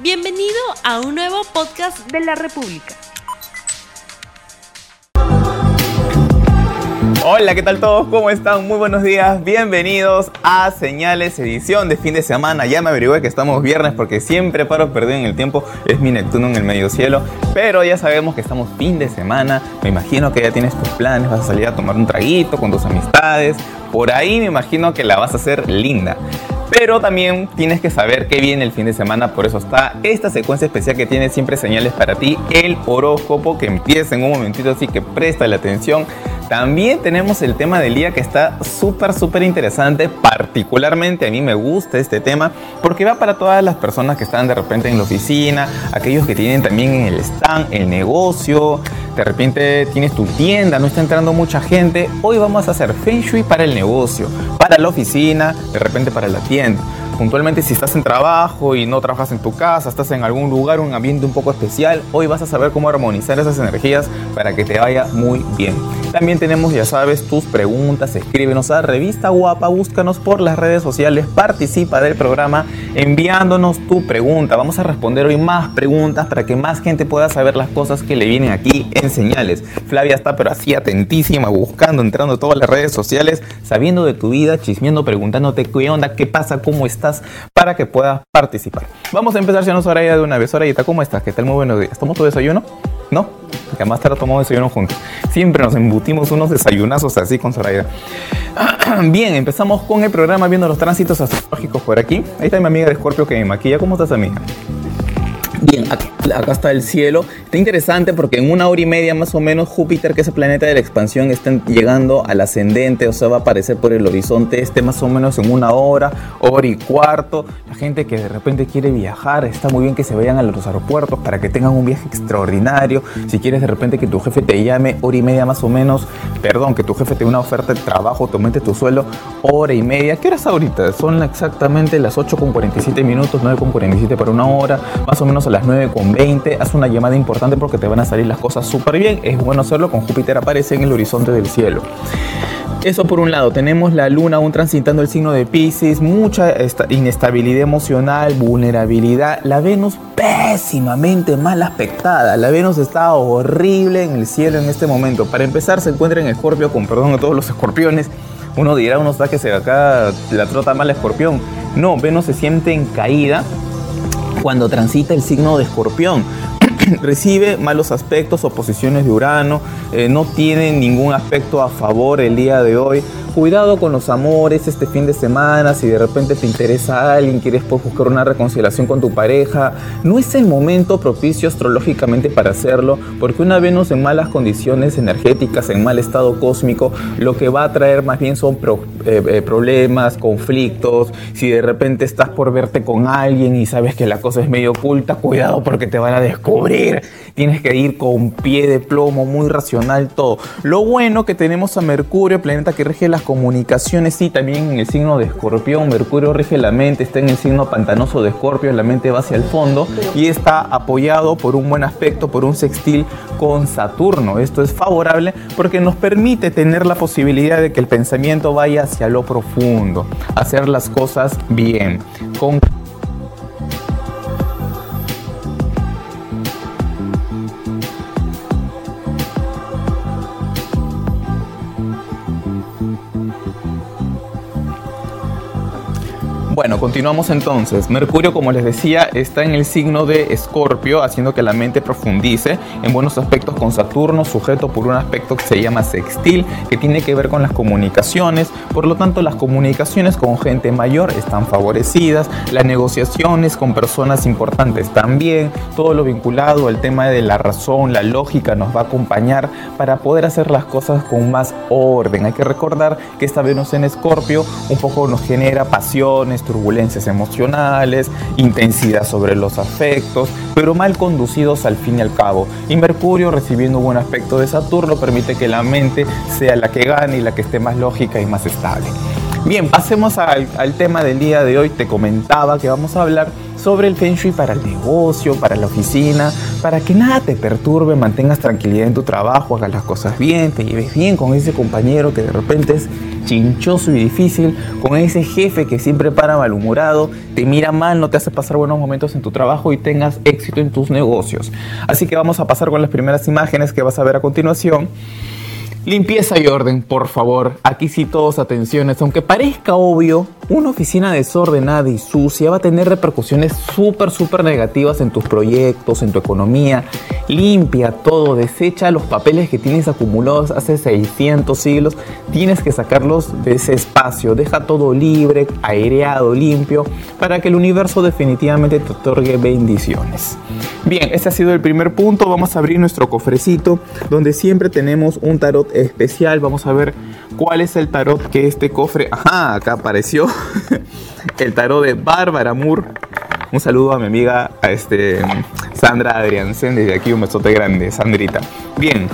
Bienvenido a un nuevo podcast de la República. Hola, ¿qué tal todos? ¿Cómo están? Muy buenos días. Bienvenidos a Señales Edición de fin de semana. Ya me averigué que estamos viernes porque siempre paro perdido en el tiempo. Es mi Neptuno en el medio cielo. Pero ya sabemos que estamos fin de semana. Me imagino que ya tienes tus planes. Vas a salir a tomar un traguito con tus amistades. Por ahí me imagino que la vas a hacer linda. Pero también tienes que saber qué viene el fin de semana, por eso está esta secuencia especial que tiene siempre señales para ti, el horóscopo, que empieza en un momentito, así que presta la atención. También tenemos el tema del día que está súper, súper interesante. Particularmente a mí me gusta este tema porque va para todas las personas que están de repente en la oficina, aquellos que tienen también en el stand, el negocio, de repente tienes tu tienda, no está entrando mucha gente. Hoy vamos a hacer Feng Shui para el negocio, para la oficina, de repente para la tienda puntualmente si estás en trabajo y no trabajas en tu casa, estás en algún lugar, un ambiente un poco especial, hoy vas a saber cómo armonizar esas energías para que te vaya muy bien. También tenemos, ya sabes, tus preguntas, escríbenos a Revista Guapa, búscanos por las redes sociales, participa del programa enviándonos tu pregunta. Vamos a responder hoy más preguntas para que más gente pueda saber las cosas que le vienen aquí en señales. Flavia está pero así atentísima, buscando, entrando a todas las redes sociales, sabiendo de tu vida, chismeando, preguntándote qué onda, qué pasa, cómo estás para que puedas participar. Vamos a empezar, señor Soraya, de una vez. Sorayita, ¿cómo estás? ¿Qué tal? Muy buenos días. ¿Tomó tu desayuno? ¿No? Que más tarde tomamos desayuno juntos. Siempre nos embutimos unos desayunazos así con Soraya. Bien, empezamos con el programa viendo los tránsitos astrológicos por aquí. Ahí está mi amiga de Scorpio que me maquilla. ¿Cómo estás, amiga? Bien, acá, está el cielo. Está interesante porque en una hora y media más o menos Júpiter, que es el planeta de la expansión, está llegando al ascendente, o sea, va a aparecer por el horizonte este más o menos en una hora, hora y cuarto. La gente que de repente quiere viajar, está muy bien que se vayan a los aeropuertos para que tengan un viaje extraordinario. Si quieres de repente que tu jefe te llame hora y media más o menos, perdón, que tu jefe te dé una oferta de trabajo, te aumente tu suelo, hora y media. ¿Qué horas ahorita? Son exactamente las 8 con 47 minutos, 9 con 47 para una hora, más o menos a las 9.20. Haz una llamada importante porque te van a salir las cosas súper bien. Es bueno hacerlo con Júpiter aparece en el horizonte del cielo. Eso por un lado, tenemos la luna aún transitando el signo de Pisces, mucha inestabilidad emocional, vulnerabilidad. La Venus pésimamente mal aspectada. La Venus está horrible en el cielo en este momento. Para empezar, se encuentra en Escorpio, con perdón a todos los escorpiones. Uno dirá, uno está que se acá la trota mal escorpión. No, Venus se siente en caída cuando transita el signo de escorpión. Recibe malos aspectos o posiciones de Urano, eh, no tiene ningún aspecto a favor el día de hoy cuidado con los amores este fin de semana, si de repente te interesa alguien, quieres pues, buscar una reconciliación con tu pareja, no es el momento propicio astrológicamente para hacerlo, porque una Venus en malas condiciones energéticas, en mal estado cósmico, lo que va a traer más bien son eh, eh, problemas, conflictos, si de repente estás por verte con alguien y sabes que la cosa es medio oculta, cuidado porque te van a descubrir, tienes que ir con pie de plomo, muy racional todo. Lo bueno que tenemos a Mercurio, planeta que rige las comunicaciones, y también en el signo de escorpión, Mercurio rige la mente, está en el signo pantanoso de escorpio, la mente va hacia el fondo y está apoyado por un buen aspecto, por un sextil con Saturno. Esto es favorable porque nos permite tener la posibilidad de que el pensamiento vaya hacia lo profundo, hacer las cosas bien, con Bueno, continuamos entonces. Mercurio, como les decía, está en el signo de Escorpio, haciendo que la mente profundice en buenos aspectos con Saturno, sujeto por un aspecto que se llama sextil, que tiene que ver con las comunicaciones. Por lo tanto, las comunicaciones con gente mayor están favorecidas, las negociaciones con personas importantes también, todo lo vinculado al tema de la razón, la lógica nos va a acompañar para poder hacer las cosas con más orden. Hay que recordar que esta Venus en Escorpio un poco nos genera pasiones, turbulencias emocionales, intensidad sobre los afectos, pero mal conducidos al fin y al cabo. Y Mercurio recibiendo un buen aspecto de Saturno permite que la mente sea la que gane y la que esté más lógica y más estable. Bien, pasemos al, al tema del día de hoy. Te comentaba que vamos a hablar sobre el Feng Shui para el negocio, para la oficina, para que nada te perturbe, mantengas tranquilidad en tu trabajo, hagas las cosas bien, te lleves bien con ese compañero que de repente es chinchoso y difícil, con ese jefe que siempre para malhumorado, te mira mal, no te hace pasar buenos momentos en tu trabajo y tengas éxito en tus negocios. Así que vamos a pasar con las primeras imágenes que vas a ver a continuación. Limpieza y orden, por favor. Aquí sí todos atenciones. Aunque parezca obvio, una oficina desordenada y sucia va a tener repercusiones súper, súper negativas en tus proyectos, en tu economía. Limpia todo, desecha los papeles que tienes acumulados hace 600 siglos. Tienes que sacarlos de ese espacio. Deja todo libre, aireado, limpio, para que el universo definitivamente te otorgue bendiciones. Bien, este ha sido el primer punto. Vamos a abrir nuestro cofrecito, donde siempre tenemos un tarot especial. Vamos a ver cuál es el tarot que este cofre. Ajá, acá apareció. el tarot de Bárbara Moore. Un saludo a mi amiga a este, Sandra Adriansen. Desde aquí un besote grande, Sandrita. Bien,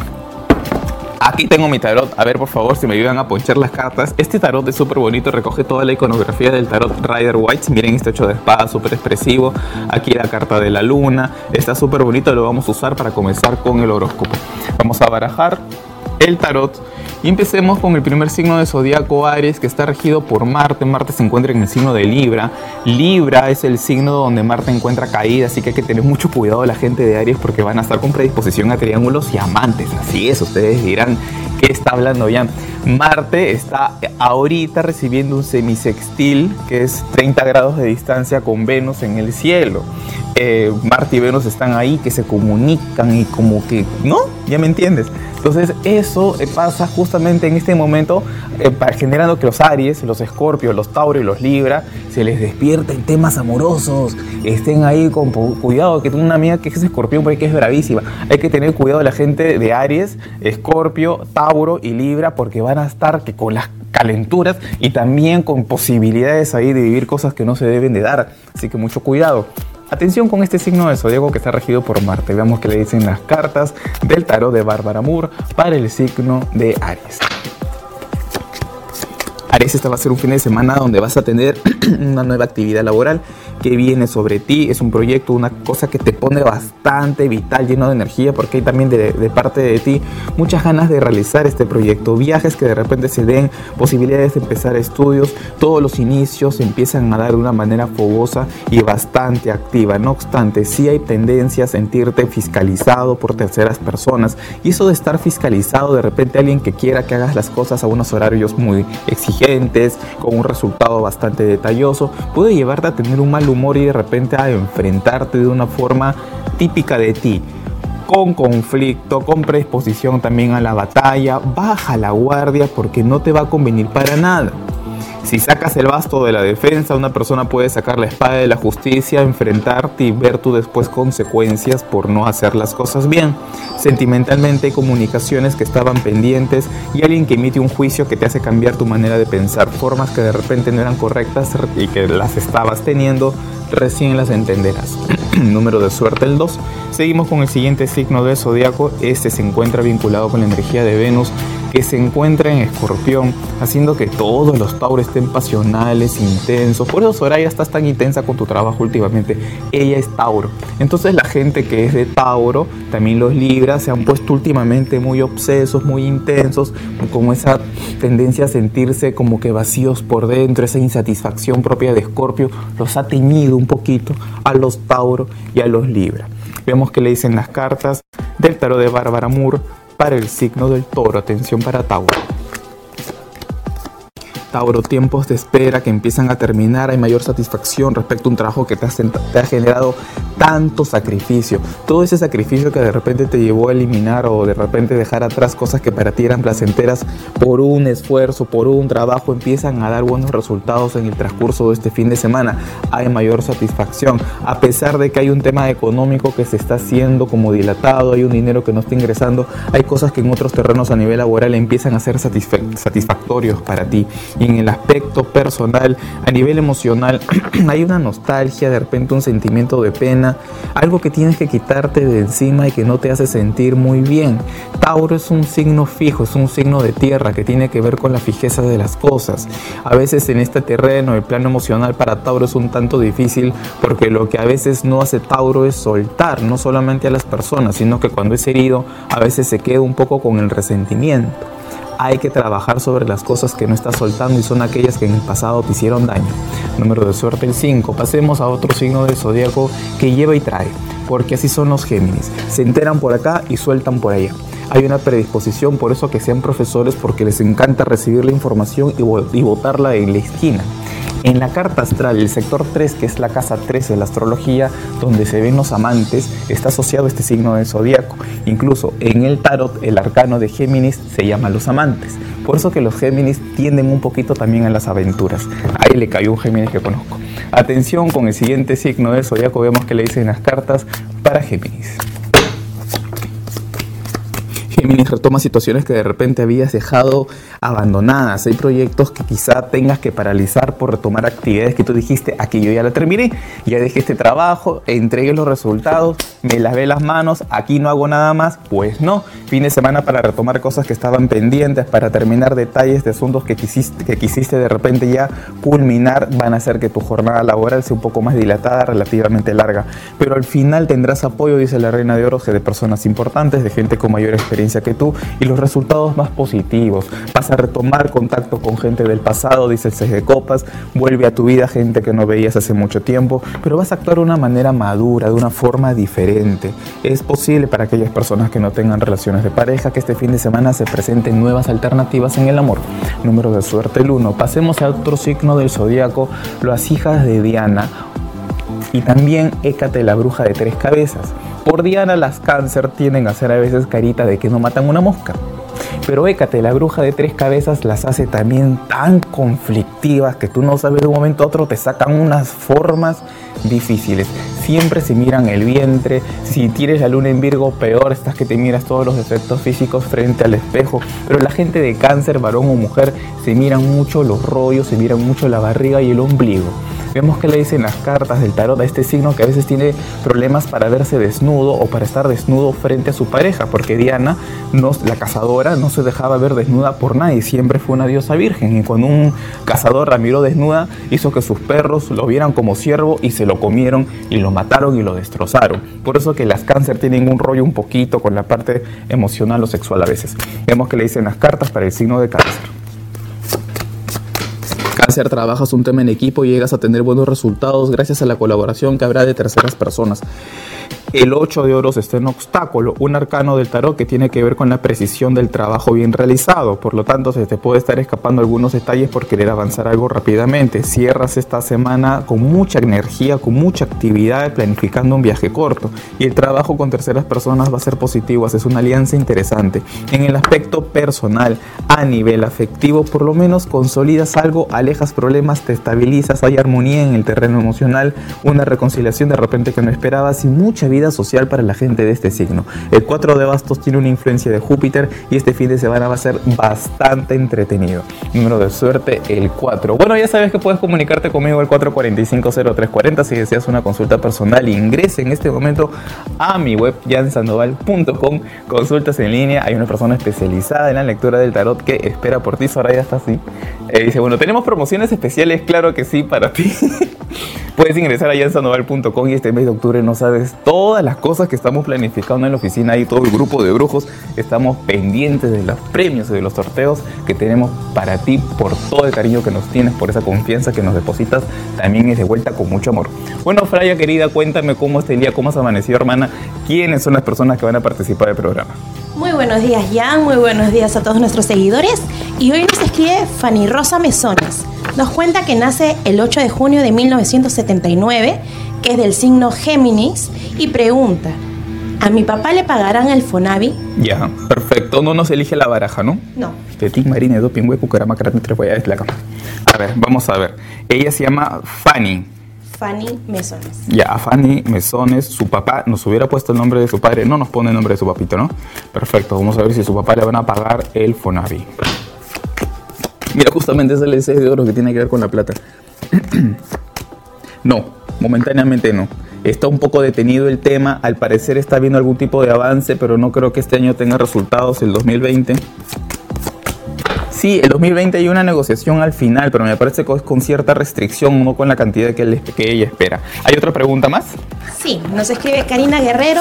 Aquí tengo mi tarot. A ver, por favor, si me ayudan a ponchar las cartas. Este tarot es súper bonito, recoge toda la iconografía del tarot Rider White. Miren este hecho de espada, súper expresivo. Aquí la carta de la luna. Está súper bonito, lo vamos a usar para comenzar con el horóscopo. Vamos a barajar el tarot. Y empecemos con el primer signo de zodiaco Aries, que está regido por Marte. Marte se encuentra en el signo de Libra. Libra es el signo donde Marte encuentra caída, así que hay que tener mucho cuidado la gente de Aries porque van a estar con predisposición a triángulos y amantes. Así es, ustedes dirán, ¿qué está hablando ya? Marte está ahorita recibiendo un semisextil que es 30 grados de distancia con Venus en el cielo. Eh, Marte y Venus están ahí que se comunican y como que, ¿no? ¿Ya me entiendes? Entonces eso eh, pasa justamente en este momento eh, generando que los Aries, los Escorpios, los Tauro y los Libra se les despierten temas amorosos, estén ahí con cuidado, que tengo una amiga que es escorpión porque es bravísima. Hay que tener cuidado de la gente de Aries, Escorpio, Tauro y Libra porque van a estar que con las calenturas y también con posibilidades ahí de vivir cosas que no se deben de dar. Así que mucho cuidado. Atención con este signo de zodiaco que está regido por Marte. Veamos qué le dicen las cartas del tarot de Bárbara Moore para el signo de Aries. Aries, este va a ser un fin de semana donde vas a tener una nueva actividad laboral que viene sobre ti. Es un proyecto, una cosa que te pone bastante vital, lleno de energía, porque hay también de, parte de ti muchas ganas de realizar este proyecto. Viajes que de repente se den, posibilidades de empezar estudios. Todos los inicios empiezan a dar de una manera fogosa y bastante activa. No obstante, sí hay tendencia a sentirte fiscalizado por terceras personas. Y eso de estar fiscalizado, de repente alguien que quiera que hagas las cosas a unos horarios muy exigentes con un resultado bastante detalloso, puede llevarte a tener un mal humor y de repente a enfrentarte de una forma típica de ti con conflicto, con predisposición también a la batalla, baja la guardia porque no te va a convenir para nada. Si sacas el basto de la defensa, una persona puede sacar la espada de la justicia, enfrentarte y ver tú después consecuencias por no hacer las cosas bien. Sentimentalmente hay comunicaciones que estaban pendientes y alguien que emite un juicio que te hace cambiar tu manera de pensar, formas que de repente no eran correctas y que las estabas teniendo, recién las entenderás. Número de suerte el 2. Seguimos con el siguiente signo de zodiaco. Este se encuentra vinculado con la energía de Venus que se encuentra en escorpión, haciendo que todos los tauros estén pasionales, intensos. Por eso Soraya estás tan intensa con tu trabajo últimamente. Ella es Tauro. Entonces la gente que es de Tauro, también los Libras, se han puesto últimamente muy obsesos, muy intensos, con esa tendencia a sentirse como que vacíos por dentro, esa insatisfacción propia de Escorpio, los ha teñido un poquito a los Tauro y a los Libra. Vemos que le dicen las cartas del tarot de Bárbara Moore para el signo del toro. Atención para Tauro. Tauro, tiempos de espera que empiezan a terminar, hay mayor satisfacción respecto a un trabajo que te, te, ha generado tanto sacrificio. Todo ese sacrificio que de repente te llevó a eliminar o de repente dejar atrás cosas que para ti eran placenteras por un esfuerzo, por un trabajo, empiezan a dar buenos resultados en el transcurso de este fin de semana. Hay mayor satisfacción. A pesar de que hay un tema económico que se está haciendo como dilatado, hay un dinero que no está ingresando, hay cosas que en otros terrenos a nivel laboral empiezan a ser satisfactorios para ti en el aspecto personal, a nivel emocional, hay una nostalgia, de repente un sentimiento de pena algo que tienes que quitarte de encima y que no te hace sentir muy bien. Tauro es un signo fijo, es un signo de tierra que tiene que ver con la fijeza de las cosas. A veces en este terreno, el plano emocional para Tauro es un tanto difícil porque lo que a veces no hace Tauro es soltar, no solamente a las personas, sino que cuando es herido a veces se queda un poco con el resentimiento hay que trabajar sobre las cosas que no estás soltando y son aquellas que en el pasado te hicieron daño. Número de suerte el 5. Pasemos a otro signo del zodiaco que lleva y trae, porque así son los Géminis. Se enteran por acá y sueltan por allá. Hay una predisposición por eso que sean profesores porque les encanta recibir la información y, botarla en la esquina. En la carta astral, el sector 3, que es la casa 13 de la astrología, donde se ven los amantes, está asociado a este signo del zodiaco. Incluso en el tarot, el arcano de Géminis se llama los amantes. Por eso que los Géminis tienden un poquito también a las aventuras. Ahí le cayó un Géminis que conozco. Atención con el siguiente signo del zodiaco, vemos que le dicen las cartas para Géminis. Géminis retoma situaciones que de repente habías dejado abandonadas. Hay proyectos que quizá tengas que paralizar por retomar actividades que tú dijiste, aquí yo ya la terminé, ya dejé este trabajo, entregué los resultados, me lavé las manos, aquí no hago nada más. Pues no, fin de semana para retomar cosas que estaban pendientes, para terminar detalles de asuntos que quisiste, que quisiste de repente ya culminar, van a hacer que tu jornada laboral sea un poco más dilatada, relativamente larga. Pero al final tendrás apoyo, dice la Reina de Oros, de personas importantes, de gente con mayor experiencia que tú y los resultados más positivos. Vas a retomar contacto con gente del pasado, dice el 6 de copas, vuelve a tu vida gente que no veías hace mucho tiempo, pero vas a actuar de una manera madura, de una forma diferente. Es posible para aquellas personas que no tengan relaciones de pareja que este fin de semana se presenten nuevas alternativas en el amor. Número de suerte el 1. Pasemos a otro signo del zodiaco, las hijas de Diana y también Écate la bruja de tres cabezas. Por Diana las cáncer tienen a hacer a veces carita de que no matan una mosca. Pero Écate, la bruja de tres cabezas, las hace también tan conflictivas que tú no sabes de un momento a otro te sacan unas formas difíciles. Siempre se miran el vientre. Si tienes la luna en Virgo, peor estás que te miras todos los defectos físicos frente al espejo. Pero la gente de cáncer, varón o mujer, se miran mucho los rollos, se miran mucho la barriga y el ombligo. Vemos que le dicen las cartas del tarot a este signo que a veces tiene problemas para verse desnudo o para estar desnudo frente a su pareja, porque Diana, la cazadora, no se dejaba ver desnuda por nadie, siempre fue una diosa virgen. Y cuando un cazador la miró desnuda, hizo que sus perros lo vieran como siervo y se lo comieron y lo mataron y lo destrozaron. Por eso que las cáncer tienen un rollo un poquito con la parte emocional o sexual a veces. Vemos que le dicen las cartas para el signo de cáncer hacer trabajas un tema en equipo y llegas a tener buenos resultados gracias a la colaboración que habrá de terceras personas. El 8 de oros está en obstáculo, un arcano del tarot que tiene que ver con la precisión del trabajo bien realizado. Por lo tanto, se te puede estar escapando algunos detalles por querer avanzar algo rápidamente. Cierras esta semana con mucha energía, con mucha actividad, planificando un viaje corto. Y el trabajo con terceras personas va a ser positivo, es una alianza interesante. En el aspecto personal, a nivel afectivo, por lo menos consolidas algo, alejas problemas, te estabilizas, hay armonía en el terreno emocional, una reconciliación de repente que no esperabas y mucha vida social para la gente de este signo. El 4 de bastos tiene una influencia de Júpiter y este fin de semana va a ser bastante entretenido. Número de suerte, el 4. Bueno, ya sabes que puedes comunicarte conmigo al 445-0340 si deseas una consulta personal. Ingrese en este momento a mi web jansandoval.com. Consultas en línea. Hay una persona especializada en la lectura del tarot que espera por ti. Soraya está así. Eh, dice, bueno, tenemos promociones especiales. Claro que sí, para ti. Puedes ingresar a jansandoval.com y este mes de octubre no sabes todas las cosas que estamos planificando en la oficina y todo el grupo de brujos. Estamos pendientes de los premios y de los sorteos que tenemos para ti por todo el cariño que nos tienes, por esa confianza que nos depositas. También es de vuelta con mucho amor. Bueno, Fraya querida, cuéntame cómo este día, cómo has amanecido, hermana. ¿Quiénes son las personas que van a participar del programa? Muy buenos días, Jan. Muy buenos días a todos nuestros seguidores. Y hoy nos escribe Fanny Rosa Mesones. Nos cuenta que nace el 8 de junio de 1979, que es del signo Géminis, y pregunta, ¿a mi papá le pagarán el Fonavi? Ya, perfecto. No nos elige la baraja, ¿no? No. Marine, Doping, Hueco, Carama, Karate, Tres, la cama. A ver, vamos a ver. Ella se llama Fanny. Fanny Mesones. Ya, a Fanny Mesones, su papá nos hubiera puesto el nombre de su padre, no nos pone el nombre de su papito, ¿no? Perfecto, vamos a ver si su papá le van a pagar el Fonavi. Mira, justamente es el 6 de oro que tiene que ver con la plata. no, momentáneamente no. está un poco detenido el tema, al parecer está viendo algún tipo de avance, pero no creo que este año tenga resultados, el 2020. Sí, el 2020 hay una negociación al final, pero me parece que es con cierta restricción, no con la cantidad que, ella espera. ¿Hay otra pregunta más? Sí, nos escribe Karina Guerrero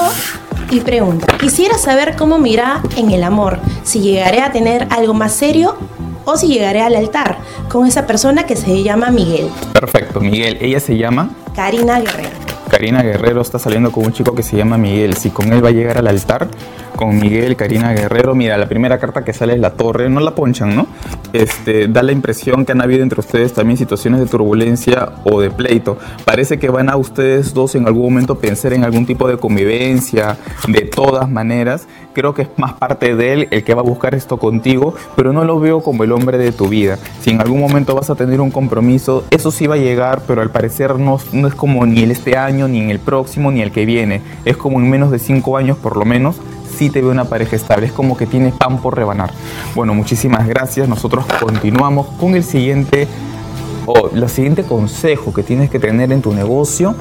y pregunta, quisiera saber cómo irá en el amor, si llegaré a tener algo más serio o si llegaré al altar con esa persona que se llama Miguel. Perfecto, Miguel, ella se llama Karina Guerrero. Karina Guerrero está saliendo con un chico que se llama Miguel. Si con él va a llegar al altar, con Miguel, Karina Guerrero, mira, la primera carta que sale es la torre, no la ponchan, ¿no? Este, da la impresión que han habido entre ustedes también situaciones de turbulencia o de pleito. Parece que van a ustedes dos en algún momento pensar en algún tipo de convivencia, de todas maneras. Creo que es más parte de él el que va a buscar esto contigo, pero no lo veo como el hombre de tu vida. Si en algún momento vas a tener un compromiso, eso sí va a llegar, pero al parecer no, no es como ni el este año, ni en el próximo, ni el que viene. Es como en menos de cinco años por lo menos sí te ve una pareja estable. Es como que tiene pan por rebanar. Bueno, muchísimas gracias. Nosotros continuamos con el siguiente o el siguiente consejo que tienes que tener en tu negocio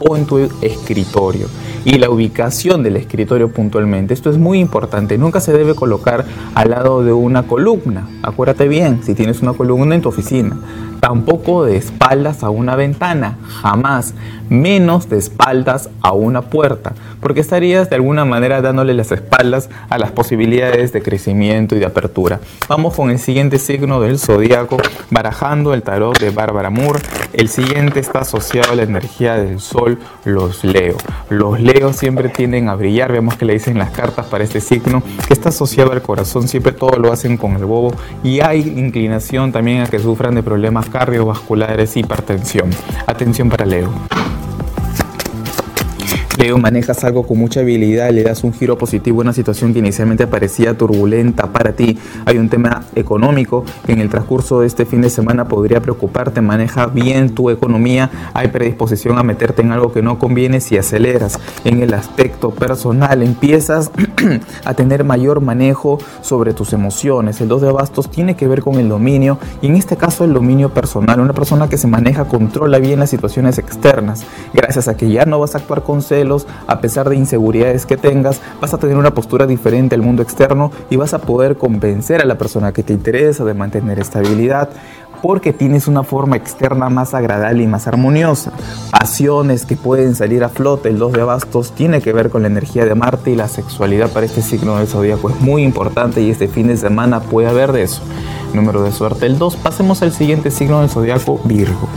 o en tu escritorio y la ubicación del escritorio puntualmente. Esto es muy importante. Nunca se debe colocar al lado de una columna. Acuérdate bien, si tienes una columna en tu oficina. Tampoco de espaldas a una ventana, jamás. Menos de espaldas a una puerta, porque estarías de alguna manera dándole las espaldas a las posibilidades de crecimiento y de apertura. Vamos con el siguiente signo del zodiaco, barajando el tarot de Bárbara Moore. El siguiente está asociado a la energía del sol, los Leo. Los Leo siempre tienden a brillar. Vemos que le dicen las cartas para este signo que está asociado al corazón. Siempre todo lo hacen con el bobo y hay inclinación también a que sufran de problemas cardiovasculares, hipertensión. Atención para Leo. Manejas algo con mucha habilidad, le das un giro positivo a una situación que inicialmente parecía turbulenta para ti. Hay un tema económico que en el transcurso de este fin de semana podría preocuparte. Maneja bien tu economía, hay predisposición a meterte en algo que no conviene si aceleras. En el aspecto personal empiezas a tener mayor manejo sobre tus emociones. El 2 de bastos tiene que ver con el dominio y en este caso el dominio personal. Una persona que se maneja, controla bien las situaciones externas. Gracias a que ya no vas a actuar con celos a pesar de inseguridades que tengas, vas a tener una postura diferente al mundo externo y vas a poder convencer a la persona que te interesa de mantener estabilidad porque tienes una forma externa más agradable y más armoniosa. Pasiones que pueden salir a flote, el 2 de bastos tiene que ver con la energía de Marte y la sexualidad para este signo del zodíaco es muy importante y este fin de semana puede haber de eso. Número de suerte el 2. Pasemos al siguiente signo del zodiaco, Virgo.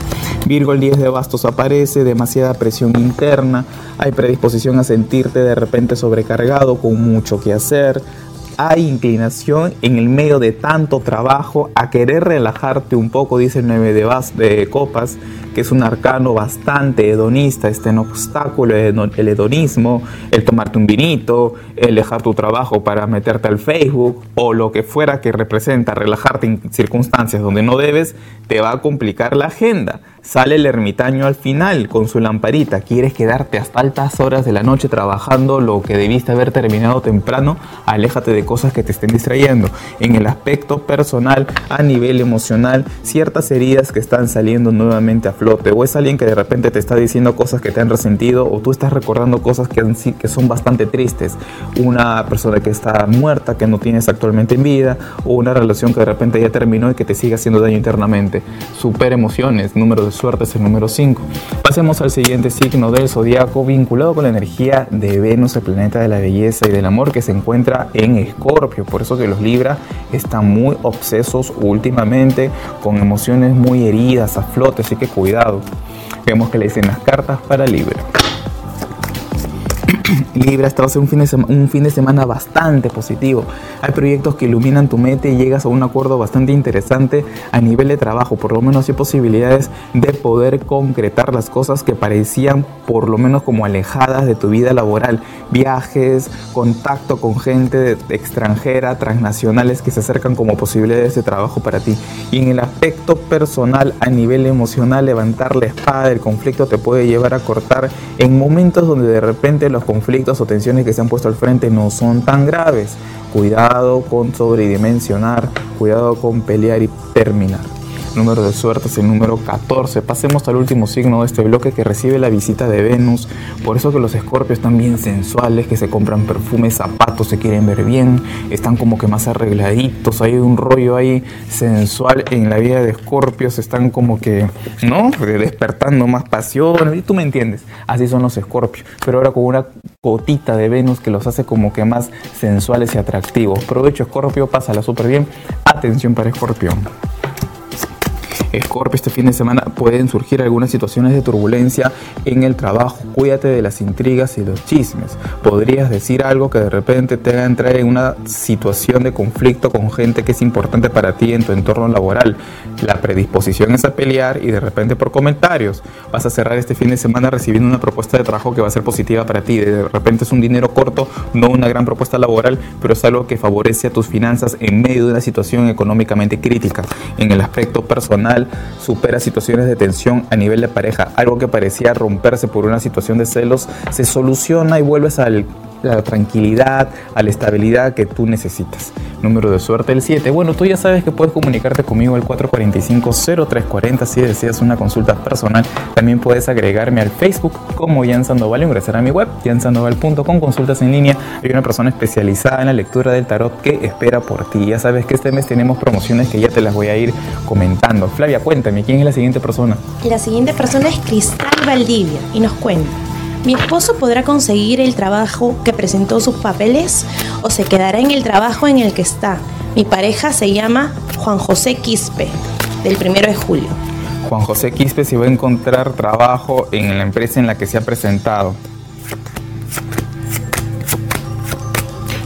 Virgo, el 10 de bastos aparece, demasiada presión interna, hay predisposición a sentirte de repente sobrecargado con mucho que hacer, hay inclinación en el medio de tanto trabajo a querer relajarte un poco, dice el 9 de, de copas, que es un arcano bastante hedonista, este en obstáculo, el hedonismo, el tomarte un vinito, el dejar tu trabajo para meterte al Facebook o lo que fuera que representa relajarte en circunstancias donde no debes, te va a complicar la agenda. Sale el ermitaño al final con su lamparita. Quieres quedarte hasta altas horas de la noche trabajando lo que debiste haber terminado temprano. Aléjate de cosas que te estén distrayendo. En el aspecto personal, a nivel emocional, ciertas heridas que están saliendo nuevamente a flote. O es alguien que de repente te está diciendo cosas que te han resentido. O tú estás recordando cosas que, que son bastante tristes. Una persona que está muerta, que no tienes actualmente en vida. O una relación que de repente ya terminó y que te sigue haciendo daño internamente. Super emociones, número de suerte es el número 5. Pasemos al siguiente signo del zodiaco vinculado con la energía de Venus, el planeta de la belleza y del amor que se encuentra en Escorpio. Por eso que los Libra están muy obsesos últimamente con emociones muy heridas a flote, así que cuidado. Vemos que le dicen las cartas para Libra. Libra, este va a ser un fin, de un fin de semana bastante positivo. Hay proyectos que iluminan tu mente y llegas a un acuerdo bastante interesante a nivel de trabajo. Por lo menos hay posibilidades de poder concretar las cosas que parecían por lo menos como alejadas de tu vida laboral. Viajes, contacto con gente extranjera, transnacionales que se acercan como posibilidades de trabajo para ti. Y en el aspecto personal, a nivel emocional, levantar la espada del conflicto te puede llevar a cortar en momentos donde de repente los conflictos o tensiones que se han puesto al frente no son tan graves. Cuidado con sobredimensionar, cuidado con pelear y terminar. Número de suerte es el número 14. Pasemos al último signo de este bloque que recibe la visita de Venus. Por eso que los escorpios están bien sensuales, que se compran perfumes, zapatos, se quieren ver bien, están como que más arregladitos, hay un rollo ahí sensual en la vida de escorpios, están como que, ¿no? Despertando más pasión, y tú me entiendes. Así son los escorpios, pero ahora con una gotita de Venus que los hace como que más sensuales y atractivos. Provecho escorpio, pásala súper bien. Atención para escorpión. Escorpio, este fin de semana pueden surgir algunas situaciones de turbulencia en el trabajo. Cuídate de las intrigas y los chismes. Podrías decir algo que de repente te haga entrar en una situación de conflicto con gente que es importante para ti en tu entorno laboral. La predisposición es a pelear y de repente por comentarios vas a cerrar este fin de semana recibiendo una propuesta de trabajo que va a ser positiva para ti. De repente es un dinero corto, no una gran propuesta laboral, pero es algo que favorece a tus finanzas en medio de una situación económicamente crítica. En el aspecto personal, supera situaciones de tensión a nivel de pareja. Algo que parecía romperse por una situación de celos se soluciona y vuelves a la tranquilidad, a la estabilidad que tú necesitas. Número de suerte el 7. Bueno, tú ya sabes que puedes comunicarte conmigo al 445-0340 si deseas una consulta personal. También puedes agregarme al Facebook como Jan Sandoval ingresar a mi web, jansandoval.com, consultas en línea. Hay una persona especializada en la lectura del tarot que espera por ti. Ya sabes que este mes tenemos promociones que ya te las voy a ir comentando. Flavia, cuéntame, ¿quién es la siguiente persona? La siguiente persona es Cristal Valdivia y nos cuenta. ¿Mi esposo podrá conseguir el trabajo que presentó sus papeles o se quedará en el trabajo en el que está? Mi pareja se llama Juan José Quispe, del primero de julio. Juan José Quispe se va a encontrar trabajo en la empresa en la que se ha presentado.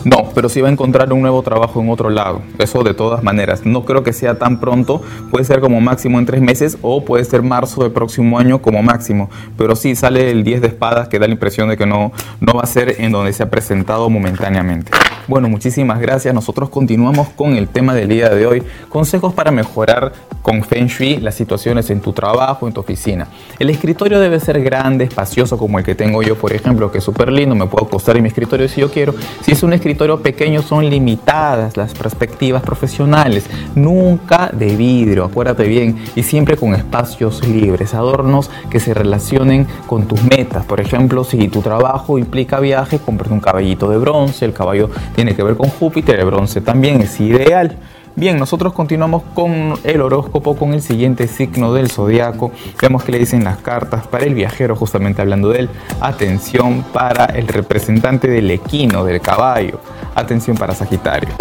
No, pero sí va a encontrar un nuevo trabajo en otro lado. Eso de todas maneras. No creo que sea tan pronto. Puede ser como máximo en tres meses o puede ser marzo del próximo año como máximo. Pero sí sale el 10 de espadas que da la impresión de que no, no va a ser en donde se ha presentado momentáneamente. Bueno, muchísimas gracias. Nosotros continuamos con el tema del día de hoy. Consejos para mejorar con Feng Shui las situaciones en tu trabajo, en tu oficina. El escritorio debe ser grande, espacioso como el que tengo yo, por ejemplo, que es súper lindo. Me puedo acostar en mi escritorio si yo quiero. Si es un escritorio pequeño, son limitadas las perspectivas profesionales. Nunca de vidrio, acuérdate bien. Y siempre con espacios libres, adornos que se relacionen con tus metas. Por ejemplo, si tu trabajo implica viaje, compras un caballito de bronce. El caballo tiene que ver con Júpiter, el bronce también es ideal. Bien, nosotros continuamos con el horóscopo, con el siguiente signo del zodiaco. Vemos que le dicen las cartas para el viajero, justamente hablando de él. Atención para el representante del equino, del caballo. Atención para Sagitario.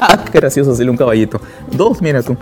Ah, qué gracioso hacerle un caballito. Dos, mira tú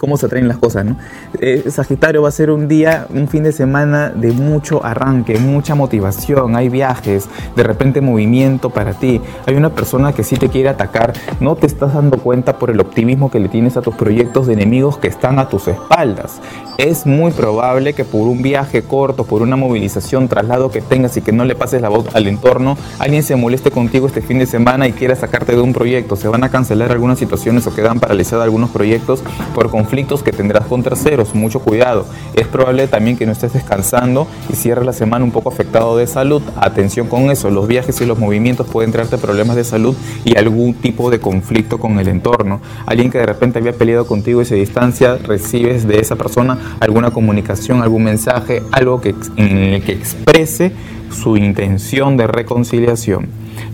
cómo se traen las cosas, ¿no? Eh, Sagitario va a ser un día, un fin de semana de mucho arranque, mucha motivación, hay viajes, de repente movimiento para ti. Hay una persona que sí te quiere atacar, no te estás dando cuenta por el optimismo que le tienes a tus proyectos de enemigos que están a tus espaldas. Es muy probable que por un viaje corto, por una movilización, traslado que tengas y que no le pases la voz al entorno, alguien se moleste contigo este fin de semana y quiera sacarte de un proyecto. Se van a cancelar algunas situaciones o quedan paralizados algunos proyectos por conflicto conflictos que tendrás con terceros, mucho cuidado. Es probable también que no estés descansando y cierres la semana un poco afectado de salud. Atención con eso, los viajes y los movimientos pueden traerte problemas de salud y algún tipo de conflicto con el entorno. Alguien que de repente había peleado contigo y se distancia, recibes de esa persona alguna comunicación, algún mensaje, algo que, en el que exprese su intención de reconciliación.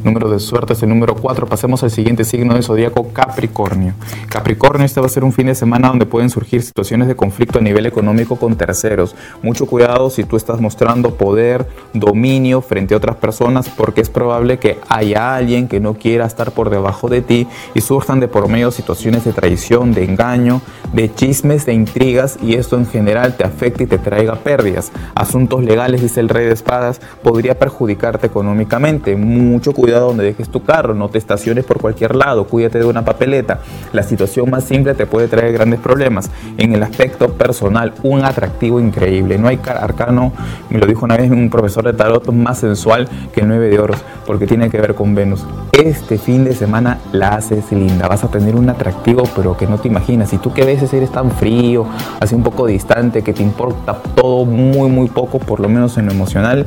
Número de suerte es el número 4. Pasemos al siguiente signo del zodíaco, Capricornio. Capricornio, este va a ser un fin de semana donde pueden surgir situaciones de conflicto a nivel económico con terceros. Mucho cuidado si tú estás mostrando poder, dominio frente a otras personas, porque es probable que haya alguien que no quiera estar por debajo de ti y surjan de por medio situaciones de traición, de engaño, de chismes, de intrigas y esto en general te afecta y te traiga pérdidas. Asuntos legales, dice el rey de espadas, podría perjudicarte económicamente. Mucho cuidado donde dejes tu carro, no te estaciones por cualquier lado, cuídate de una papeleta. La situación más simple te puede traer grandes problemas. En el aspecto personal, un atractivo increíble. No hay arcano, me lo dijo una vez un profesor de tarot, más sensual que el 9 de oros, porque tiene que ver con Venus. Este fin de semana la haces linda, vas a tener un atractivo, pero que no te imaginas. Si tú que a veces eres tan frío, así un poco distante, que te importa todo muy, muy poco, por lo menos en lo emocional,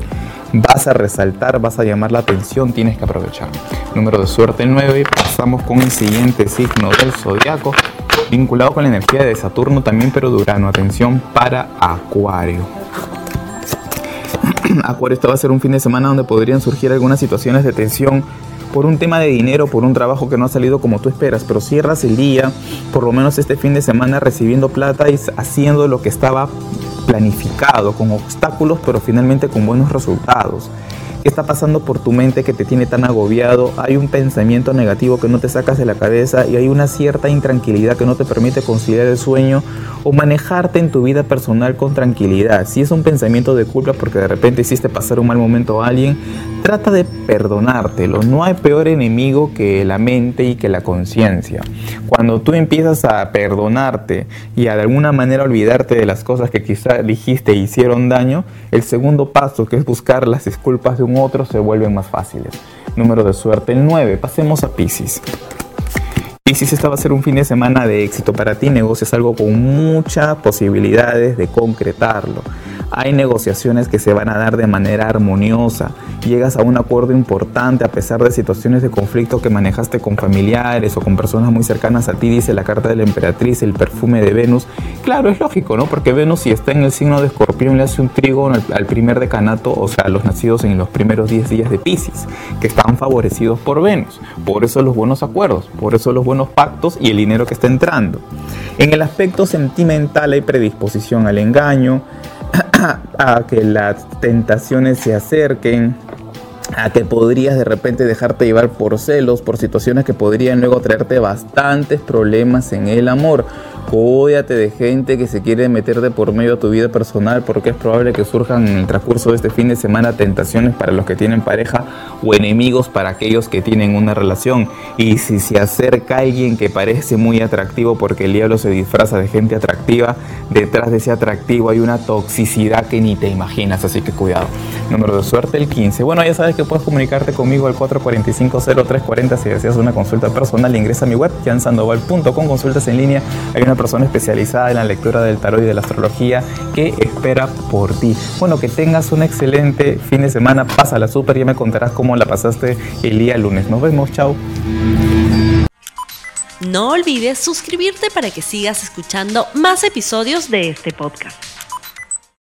vas a resaltar, vas a llamar la atención, tienes que aprovechar. Número de suerte 9, pasamos con el siguiente signo del zodiaco. vinculado con la energía de Saturno también, pero de Urano. Atención para Acuario. Acuario, este va a ser un fin de semana donde podrían surgir algunas situaciones de tensión por un tema de dinero, por un trabajo que no ha salido como tú esperas, pero cierras el día, por lo menos este fin de semana, recibiendo plata y haciendo lo que estaba planificado, con obstáculos, pero finalmente con buenos resultados. ¿Qué está pasando por tu mente que te tiene tan agobiado? Hay un pensamiento negativo que no te sacas de la cabeza y hay una cierta intranquilidad que no te permite conciliar el sueño o manejarte en tu vida personal con tranquilidad. Si es un pensamiento de culpa porque de repente hiciste pasar un mal momento a alguien, trata de perdonártelo. No hay peor enemigo que la mente y que la conciencia. Cuando tú empiezas a perdonarte y a de alguna manera olvidarte de las cosas que quizá dijiste e hicieron daño, el segundo paso que es buscar las disculpas de otro se vuelven más fáciles. Número de suerte el 9. Pasemos a Pisces. Pisces, esta va a ser un fin de semana de éxito para ti. Negocias algo con muchas posibilidades de concretarlo. Hay negociaciones que se van a dar de manera armoniosa. Llegas a un acuerdo importante a pesar de situaciones de conflicto que manejaste con familiares o con personas muy cercanas a ti, dice la carta de la emperatriz, el perfume de Venus. Claro, es lógico, ¿no? Porque Venus si está en el signo de escorpión le hace un trigo al, primer decanato, o sea, a los nacidos en los primeros 10 días de Pisces, que están favorecidos por Venus. Por eso los buenos acuerdos, por eso los buenos pactos y el dinero que está entrando. En el aspecto sentimental hay predisposición al engaño, a que las tentaciones se acerquen, a que podrías de repente dejarte llevar por celos, por situaciones que podrían luego traerte bastantes problemas en el amor. Códiate de gente que se quiere meter de por medio a tu vida personal porque es probable que surjan en el transcurso de este fin de semana tentaciones para los que tienen pareja o enemigos para aquellos que tienen una relación. Y si se acerca alguien que parece muy atractivo porque el diablo se disfraza de gente atractiva, detrás de ese atractivo hay una toxicidad que ni te imaginas, así que cuidado. Número de suerte el 15. Bueno, ya sabes que puedes comunicarte conmigo al 445-0340 si deseas una consulta personal. Ingresa a mi web, jansandoval.com, consultas en línea. Hay una persona especializada en la lectura del tarot y de la astrología que espera por ti. Bueno, que tengas un excelente fin de semana, pásala súper, y me contarás cómo la pasaste el día lunes. Nos vemos, chao. No olvides suscribirte para que sigas escuchando más episodios de este podcast.